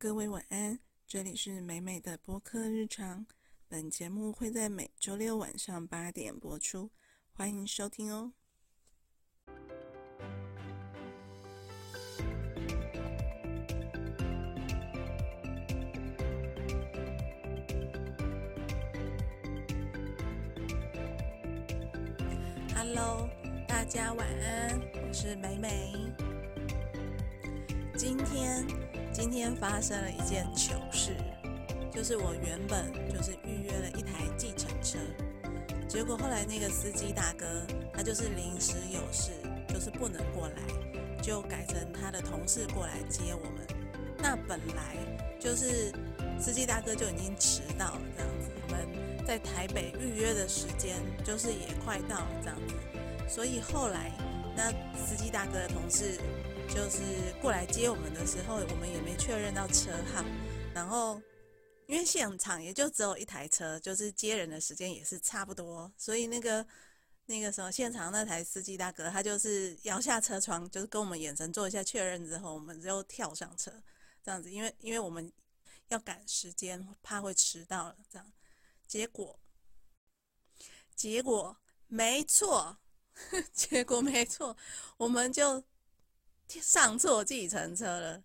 各位晚安，这里是美美的播客日常。本节目会在每周六晚上八点播出，欢迎收听哦。Hello，大家晚安，我是美美。今天，今天发生了一件糗事，就是我原本就是预约了一台计程车，结果后来那个司机大哥他就是临时有事，就是不能过来，就改成他的同事过来接我们。那本来就是司机大哥就已经迟到了，这样子，我们在台北预约的时间就是也快到了，这样子，所以后来那司机大哥的同事。就是过来接我们的时候，我们也没确认到车号，然后因为现场也就只有一台车，就是接人的时间也是差不多，所以那个那个什么现场那台司机大哥，他就是摇下车窗，就是跟我们眼神做一下确认之后，我们就跳上车，这样子，因为因为我们要赶时间，怕会迟到了，这样，结果结果没错，结果没错，我们就。上错计程车了，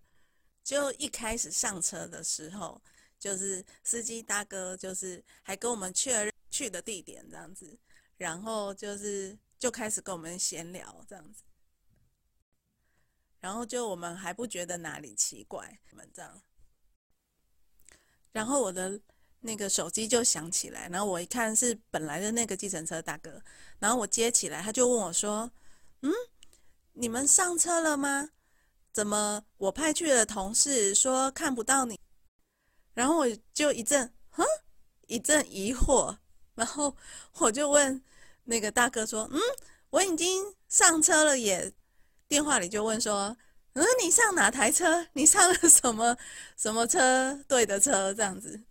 就一开始上车的时候，就是司机大哥就是还跟我们确认去的地点这样子，然后就是就开始跟我们闲聊这样子，然后就我们还不觉得哪里奇怪，我们这样，然后我的那个手机就响起来，然后我一看是本来的那个计程车大哥，然后我接起来，他就问我说：“嗯？”你们上车了吗？怎么我派去的同事说看不到你？然后我就一阵，哼，一阵疑惑。然后我就问那个大哥说：“嗯，我已经上车了耶。”电话里就问说：“嗯，你上哪台车？你上了什么 什么车队的车？这样子。”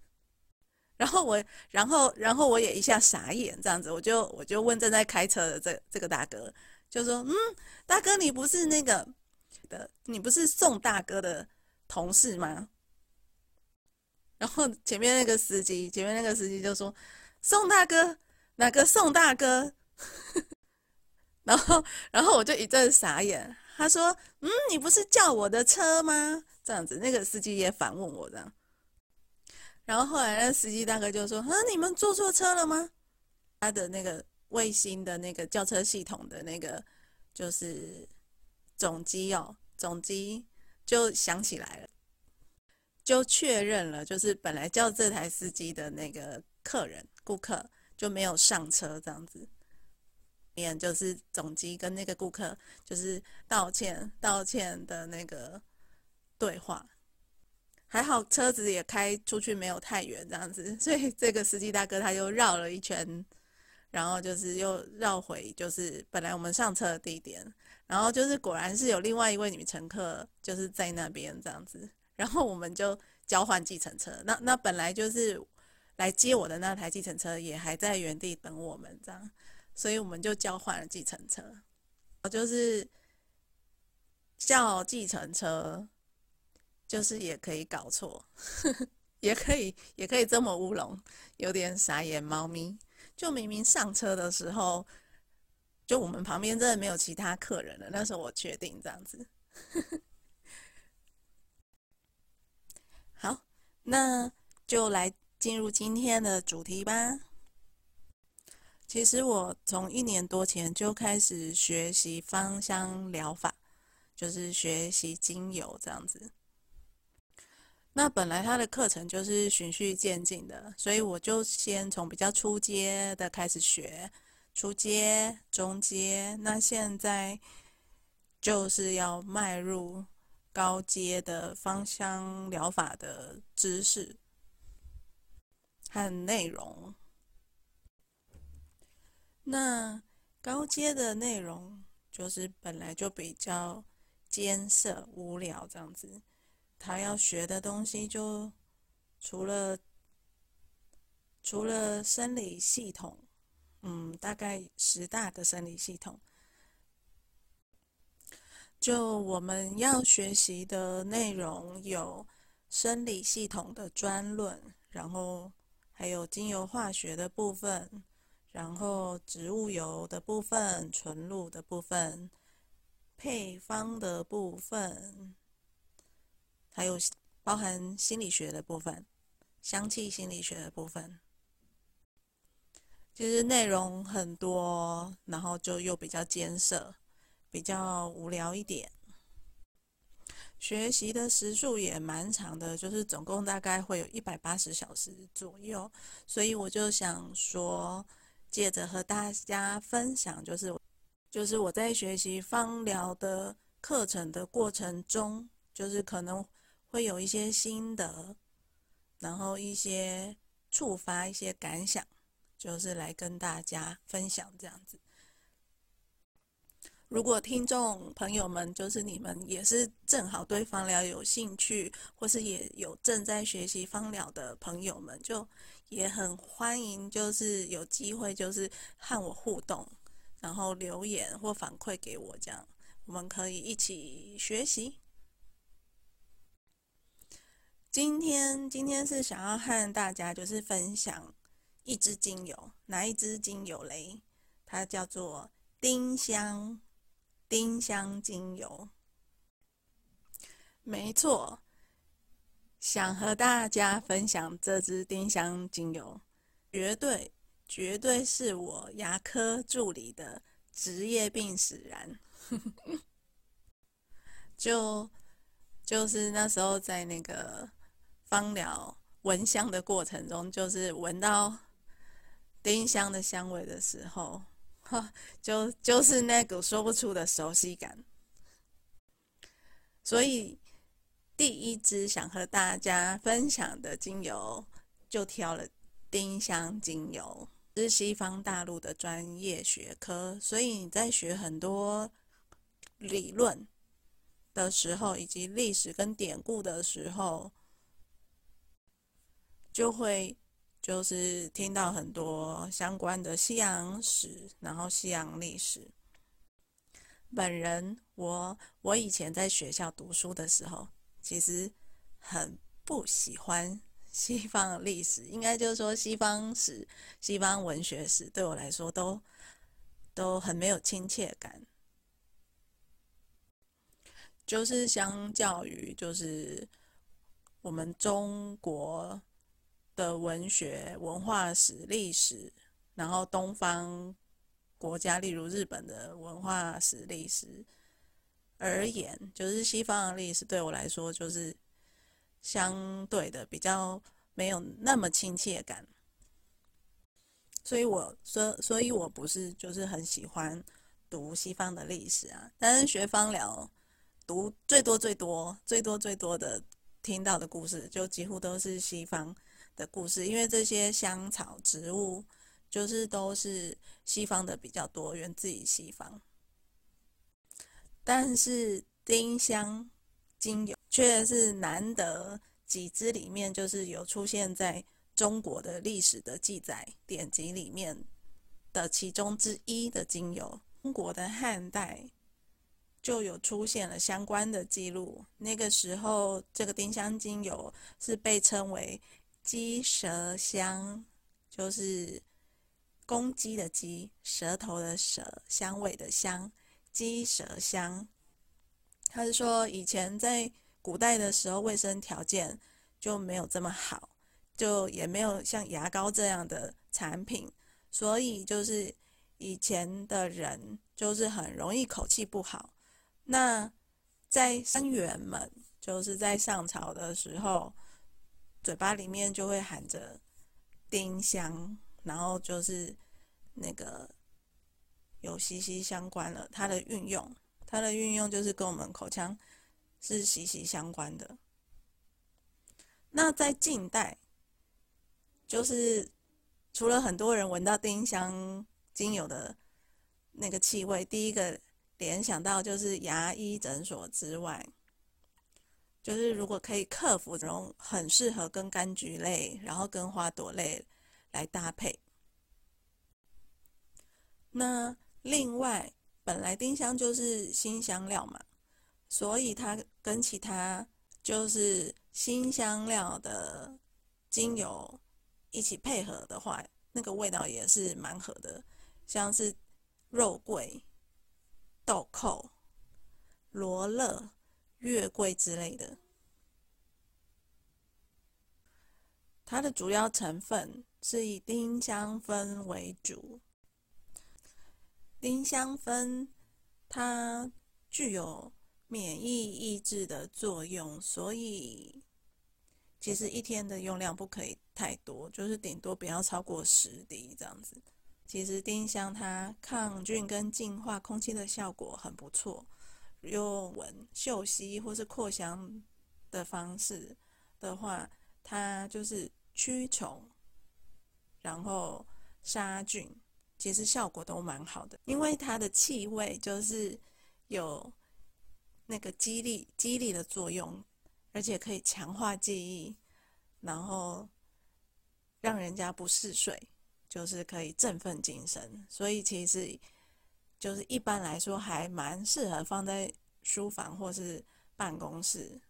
然后我，然后，然后我也一下傻眼，这样子，我就我就问正在开车的这这个大哥。就说嗯，大哥，你不是那个的，你不是宋大哥的同事吗？然后前面那个司机，前面那个司机就说宋大哥，哪个宋大哥？然后，然后我就一阵傻眼。他说嗯，你不是叫我的车吗？这样子，那个司机也反问我这样。然后后来那司机大哥就说啊，你们坐错车了吗？他的那个。卫星的那个轿车系统的那个就是总机哦，总机就想起来了，就确认了，就是本来叫这台司机的那个客人顾客就没有上车这样子，面就是总机跟那个顾客就是道歉道歉的那个对话，还好车子也开出去没有太远这样子，所以这个司机大哥他又绕了一圈。然后就是又绕回，就是本来我们上车的地点，然后就是果然是有另外一位女乘客就是在那边这样子，然后我们就交换计程车。那那本来就是来接我的那台计程车也还在原地等我们这样，所以我们就交换了计程车。就是叫计程车，就是也可以搞错，也可以也可以这么乌龙，有点傻眼猫咪。就明明上车的时候，就我们旁边真的没有其他客人了。那时候我确定这样子。好，那就来进入今天的主题吧。其实我从一年多前就开始学习芳香疗法，就是学习精油这样子。那本来他的课程就是循序渐进的，所以我就先从比较初阶的开始学，初阶、中阶，那现在就是要迈入高阶的芳香疗法的知识和内容。那高阶的内容就是本来就比较艰涩、无聊这样子。他要学的东西就除了除了生理系统，嗯，大概十大个生理系统。就我们要学习的内容有生理系统的专论，然后还有精油化学的部分，然后植物油的部分、纯露的部分、配方的部分，还有包含心理学的部分、香气心理学的部分。其实内容很多，然后就又比较艰涩，比较无聊一点。学习的时数也蛮长的，就是总共大概会有一百八十小时左右，所以我就想说，借着和大家分享，就是就是我在学习芳疗的课程的过程中，就是可能会有一些心得，然后一些触发一些感想。就是来跟大家分享这样子。如果听众朋友们，就是你们也是正好对芳疗有兴趣，或是也有正在学习芳疗的朋友们，就也很欢迎，就是有机会就是和我互动，然后留言或反馈给我，这样我们可以一起学习。今天今天是想要和大家就是分享。一支精油，哪一支精油嘞？它叫做丁香，丁香精油。没错，想和大家分享这支丁香精油，绝对绝对是我牙科助理的职业病使然。就就是那时候在那个芳疗闻香的过程中，就是闻到。丁香的香味的时候，哈，就就是那股说不出的熟悉感。所以第一支想和大家分享的精油，就挑了丁香精油，是西方大陆的专业学科。所以你在学很多理论的时候，以及历史跟典故的时候，就会。就是听到很多相关的西洋史，然后西洋历史。本人我我以前在学校读书的时候，其实很不喜欢西方历史，应该就是说西方史、西方文学史对我来说都都很没有亲切感。就是相较于就是我们中国。的文学、文化史、历史，然后东方国家，例如日本的文化史、历史而言，就是西方的历史对我来说，就是相对的比较没有那么亲切感。所以我说，所以我不是就是很喜欢读西方的历史啊。但是学方疗，读最多最多最多最多的听到的故事，就几乎都是西方。的故事，因为这些香草植物就是都是西方的比较多，源自于西方。但是丁香精油却是难得几支里面就是有出现在中国的历史的记载典籍里面的其中之一的精油。中国的汉代就有出现了相关的记录，那个时候这个丁香精油是被称为。鸡舌香就是公鸡的鸡，舌头的舌，香味的香，鸡舌香。他是说，以前在古代的时候，卫生条件就没有这么好，就也没有像牙膏这样的产品，所以就是以前的人就是很容易口气不好。那在官员们，就是在上朝的时候。嘴巴里面就会含着丁香，然后就是那个有息息相关了。它的运用，它的运用就是跟我们口腔是息息相关的。那在近代，就是除了很多人闻到丁香精油的那个气味，第一个联想到就是牙医诊所之外。就是如果可以克服这种，很适合跟柑橘类，然后跟花朵类来搭配。那另外，本来丁香就是新香料嘛，所以它跟其他就是新香料的精油一起配合的话，那个味道也是蛮合的，像是肉桂、豆蔻、罗勒、月桂之类的。它的主要成分是以丁香酚为主。丁香酚它具有免疫抑制的作用，所以其实一天的用量不可以太多，就是顶多不要超过十滴这样子。其实丁香它抗菌跟净化空气的效果很不错，用闻、嗅吸或是扩香的方式的话，它就是驱虫，然后杀菌，其实效果都蛮好的。因为它的气味就是有那个激励、激励的作用，而且可以强化记忆，然后让人家不嗜睡。就是可以振奋精神，所以其实就是一般来说还蛮适合放在书房或是办公室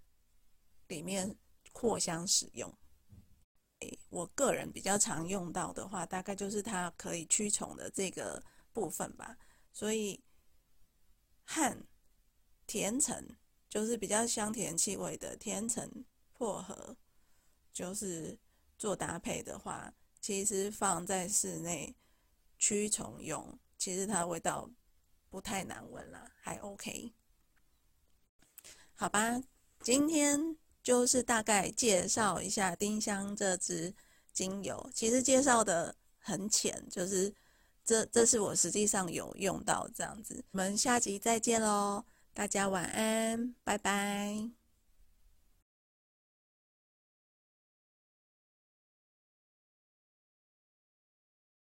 里面扩香使用。我个人比较常用到的话，大概就是它可以驱虫的这个部分吧。所以和甜橙就是比较香甜气味的甜橙薄荷，就是做搭配的话。其实放在室内驱虫用，其实它味道不太难闻了，还 OK。好吧，今天就是大概介绍一下丁香这支精油，其实介绍的很浅，就是这这是我实际上有用到这样子。我们下集再见喽，大家晚安，拜拜。